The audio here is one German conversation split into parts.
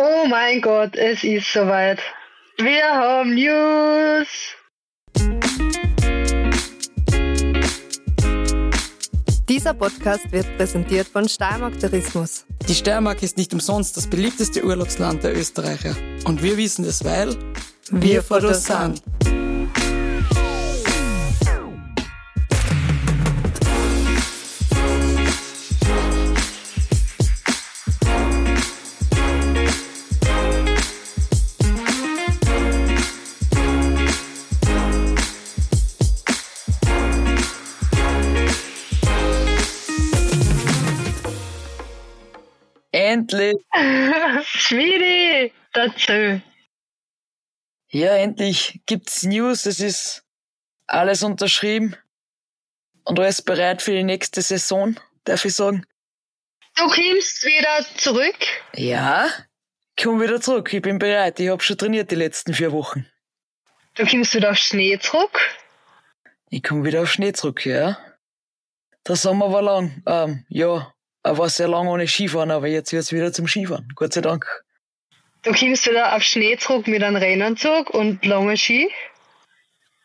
Oh mein Gott, es ist soweit. Wir haben News. Dieser Podcast wird präsentiert von Steiermark Tourismus. Die Steiermark ist nicht umsonst das beliebteste Urlaubsland der Österreicher. Und wir wissen es, weil wir vor das sind. Endlich! Schwierig! Dazu. Ja, endlich gibt's News. Es ist alles unterschrieben und alles bereit für die nächste Saison, darf ich sagen. Du kommst wieder zurück? Ja, ich komm wieder zurück. Ich bin bereit. Ich hab schon trainiert die letzten vier Wochen. Du kommst wieder auf Schnee zurück? Ich komm wieder auf Schnee zurück, ja. Der Sommer war lang. Ähm, ja, war sehr lang ohne Skifahren, aber jetzt wird's wieder zum Skifahren. Gott sei Dank. Du kommst wieder auf Schnee zurück mit einem Rennanzug und lange Ski?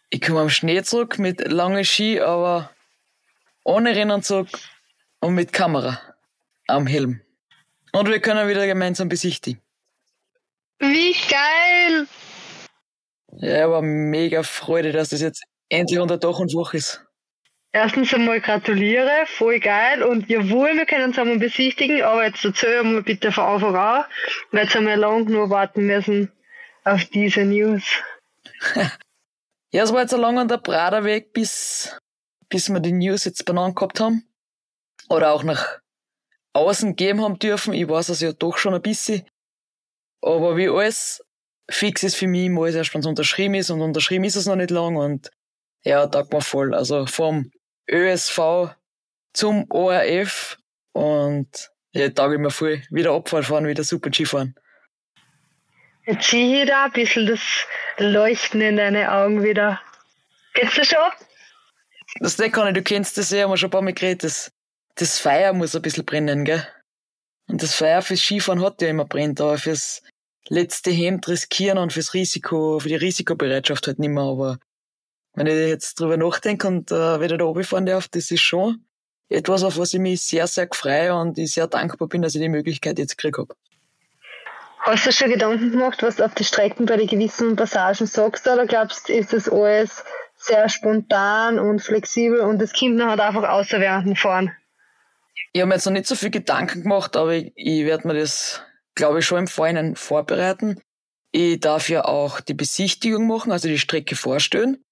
Ich komme am Schnee zurück mit langen Ski, aber ohne Rennanzug und mit Kamera am Helm. Und wir können wieder gemeinsam besichtigen. Wie geil! Ja, aber mega Freude, dass das jetzt endlich unter Dach und Fach ist. Erstens einmal gratuliere, voll geil. Und jawohl, wir können es einmal besichtigen, aber jetzt erzähl mal bitte von Anfang an, weil jetzt wir lang nur warten müssen auf diese News. ja, es war jetzt ein langer der Praderweg, bis, bis wir die News jetzt benannt gehabt haben. Oder auch nach außen geben haben dürfen. Ich weiß es ja doch schon ein bisschen. Aber wie alles fix ist für mich, muss erst, wenn es unterschrieben ist. Und unterschrieben ist es noch nicht lang. Und ja, taugt mir voll. Also vom ÖSV zum ORF und ja, tauge ich mir voll. Wieder Abfahrt fahren, wieder Super G fahren. Jetzt sehe ich da ein bisschen das Leuchten in deine Augen wieder. Geht's dir schon? Das kann ich, du kennst das ja, haben wir schon ein paar Mal geredet. Das, das Feuer muss ein bisschen brennen, gell? Und das Feuer fürs Skifahren hat ja immer brennt, aber fürs letzte Hemd riskieren und fürs Risiko, für die Risikobereitschaft halt nicht mehr. Aber wenn ich jetzt drüber nachdenke und äh, wieder da oben fahren darf, das ist schon etwas, auf was ich mich sehr, sehr freue und ich sehr dankbar bin, dass ich die Möglichkeit jetzt gekriegt habe. Hast du schon Gedanken gemacht, was du auf die Strecken bei den gewissen Passagen sagst, oder glaubst du, ist das alles sehr spontan und flexibel und das Kind noch halt einfach außer während dem Fahren? Ich habe mir jetzt noch nicht so viel Gedanken gemacht, aber ich, ich werde mir das, glaube ich, schon im Vorhinein vorbereiten. Ich darf ja auch die Besichtigung machen, also die Strecke vorstellen.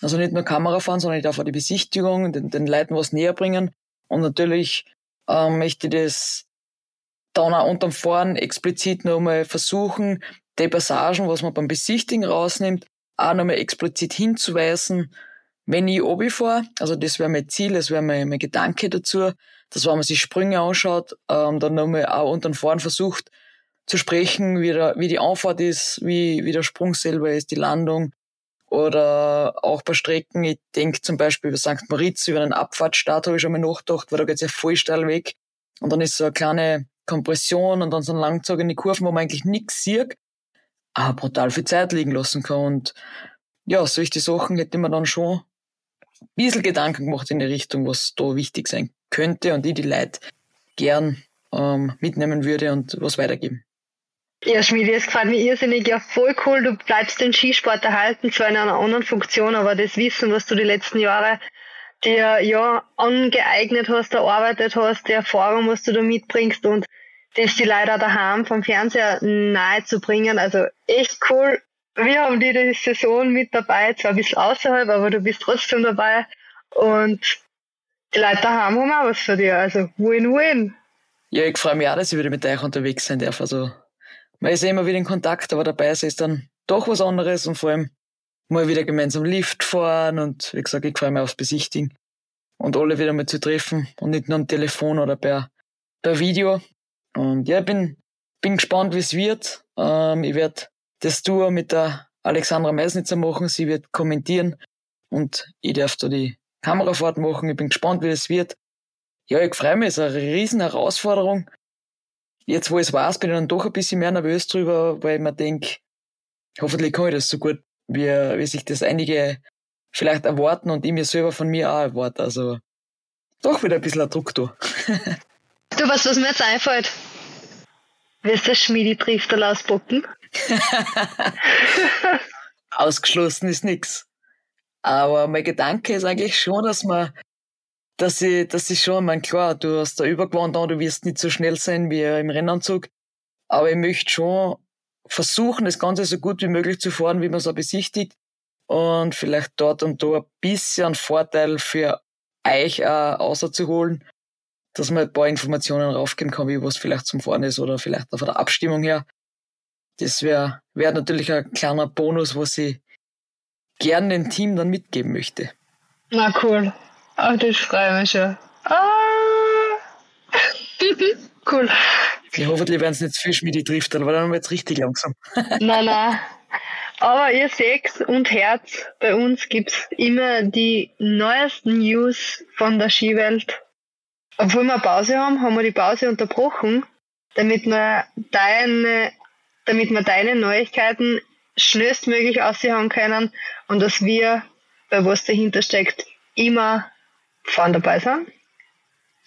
Also nicht nur Kamera fahren, sondern ich darf auch die Besichtigung, den, den Leuten was näher bringen. Und natürlich ähm, möchte ich das dann auch unterm Fahren explizit nochmal versuchen, die Passagen, was man beim Besichtigen rausnimmt, auch nochmal explizit hinzuweisen, wenn ich obi fahre. Also das wäre mein Ziel, das wäre mein, mein Gedanke dazu, dass wenn man sich Sprünge anschaut, ähm, dann nochmal auch unterm Fahren versucht zu sprechen, wie, der, wie die Anfahrt ist, wie, wie der Sprung selber ist, die Landung, oder auch bei Strecken, ich denke zum Beispiel über St. Moritz, über einen Abfahrtsstart habe ich schon mal nachgedacht, weil da geht's ja voll steil weg. Und dann ist so eine kleine Kompression und dann so ein langzogene Kurven, wo man eigentlich nichts sieht, aber brutal viel Zeit liegen lassen kann. Und ja, solche Sachen hätte man dann schon ein bisschen Gedanken gemacht in die Richtung, was da wichtig sein könnte und ich die Leute gern ähm, mitnehmen würde und was weitergeben. Ja, Schmiede, es gefällt mir irrsinnig. Ja, voll cool. Du bleibst den Skisport erhalten, zwar in einer anderen Funktion, aber das Wissen, was du die letzten Jahre dir ja angeeignet hast, erarbeitet hast, die Erfahrung, was du da mitbringst und das die leider daheim vom Fernseher nahe zu bringen. Also echt cool. Wir haben die, die Saison mit dabei, zwar ein bisschen außerhalb, aber du bist trotzdem dabei. Und die Leute daheim haben auch was für dir. Also win-win. Ja, ich freue mich auch, dass ich wieder mit euch unterwegs sein darf. Also man ist ja immer wieder in Kontakt, aber dabei ist es dann doch was anderes und vor allem mal wieder gemeinsam Lift fahren und wie gesagt, ich freue mich aufs Besichtigen und alle wieder mal zu treffen und nicht nur am Telefon oder per, per Video. Und ja, ich bin, bin gespannt, wie es wird. Ähm, ich werde das Tour mit der Alexandra Meisnitzer machen, sie wird kommentieren und ich darf da die Kamerafahrt machen. Ich bin gespannt, wie es wird. Ja, ich freue mich, es ist eine riesen Herausforderung. Jetzt wo ich es weiß, bin ich dann doch ein bisschen mehr nervös drüber, weil ich mir denke, hoffentlich kann ich das so gut, wie, wie sich das einige vielleicht erwarten und ich mir selber von mir auch erwarte. Also doch wieder ein bisschen ein Druck da. du, weißt, was mir jetzt einfällt? Wirst du Schmiedi-Drifterl ausbocken? Ausgeschlossen ist nix. Aber mein Gedanke ist eigentlich schon, dass man, dass ich, dass ich schon, mein klar, du hast da übergewandert, du wirst nicht so schnell sein wie im Rennanzug. Aber ich möchte schon versuchen, das Ganze so gut wie möglich zu fahren, wie man es auch besichtigt. Und vielleicht dort und da ein bisschen Vorteil für euch auch rauszuholen, dass man ein paar Informationen raufgeben kann, wie was vielleicht zum Fahren ist oder vielleicht auch von der Abstimmung her. Das wäre wär natürlich ein kleiner Bonus, was ich gern dem Team dann mitgeben möchte. Na cool. Ach, das freue mich schon. Ah. cool. Ja, hoffentlich werden es nicht zu viel Schmiede trifft, aber dann wird es richtig langsam. nein, nein. Aber ihr seht und Herz, bei uns gibt's immer die neuesten News von der Skiwelt. Obwohl wir Pause haben, haben wir die Pause unterbrochen, damit wir deine, damit wir deine Neuigkeiten schnellstmöglich aussehen können und dass wir, bei was dahinter steckt, immer vorne dabei sind.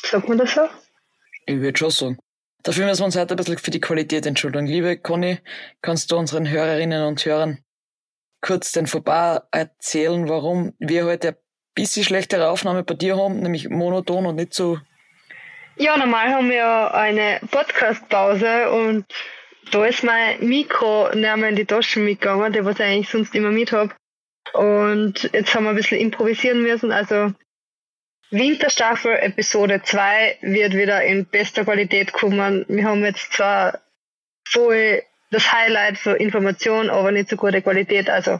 Sagt man das so? Ich würde schon sagen. Dafür müssen wir uns heute ein bisschen für die Qualität entschuldigen. Liebe Conny, kannst du unseren Hörerinnen und Hörern kurz den Vorbei erzählen, warum wir heute ein bisschen schlechtere Aufnahme bei dir haben, nämlich monoton und nicht so. Ja, normal haben wir eine Podcast-Pause und da ist mein Mikro näher in die Taschen mitgegangen, der was ich eigentlich sonst immer mit habe. Und jetzt haben wir ein bisschen improvisieren müssen. Also Winterstaffel Episode 2 wird wieder in bester Qualität kommen. Wir haben jetzt zwar voll das Highlight für Information, aber nicht so gute Qualität. Also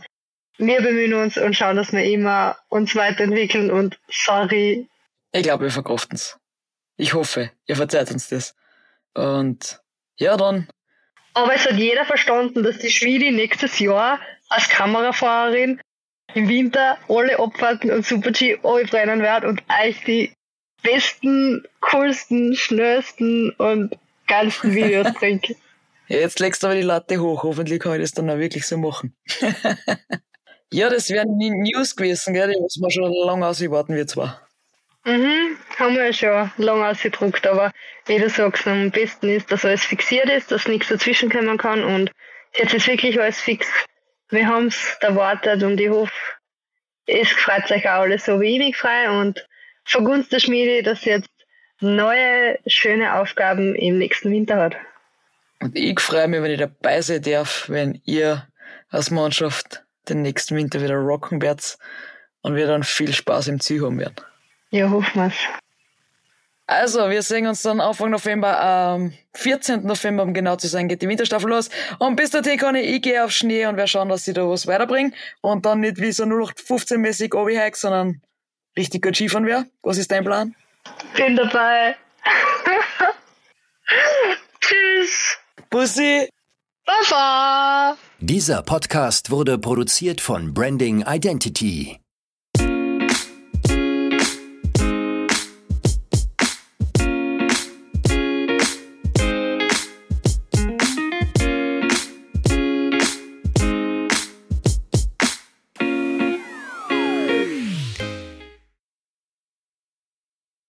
wir bemühen uns und schauen, dass wir immer uns weiterentwickeln und sorry. Ich glaube, wir verkraften es. Ich hoffe, ihr verzeiht uns das. Und ja, dann. Aber es hat jeder verstanden, dass die Schwede nächstes Jahr als Kamerafahrerin im Winter alle Abfahrten und Super-G brennen wird und euch die besten, coolsten, schnellsten und geilsten Videos bringt. ja, jetzt legst du aber die Latte hoch. Hoffentlich kann ich das dann auch wirklich so machen. ja, das wären die News gewesen, gell? Die müssen wir schon lange auswarten, wir zwar. Mhm, haben wir ja schon lange ausgedruckt, aber wie du sagst, am besten ist, dass alles fixiert ist, dass nichts dazwischen kommen kann und jetzt ist wirklich alles fix wir haben es erwartet und ich hoffe, es freut euch auch alle so wie ich mich frei und vergunst der Schmiede, dass jetzt neue, schöne Aufgaben im nächsten Winter hat. Und ich freue mich, wenn ich dabei sein darf, wenn ihr als Mannschaft den nächsten Winter wieder rocken werdet und wir dann viel Spaß im Ziel haben werden. Ja, hoffen wir's. Also, wir sehen uns dann Anfang November, am 14. November, um genau zu sein, geht die Winterstaffel los. Und bis dahin kann ich, ich gehe auf Schnee und wir schauen, dass ich da was weiterbringe. Und dann nicht wie so 0815-mäßig Obi-Hike, sondern richtig gut Skifahren wäre. Was ist dein Plan? Bin dabei. Tschüss. Bussi. Baba. Dieser Podcast wurde produziert von Branding Identity.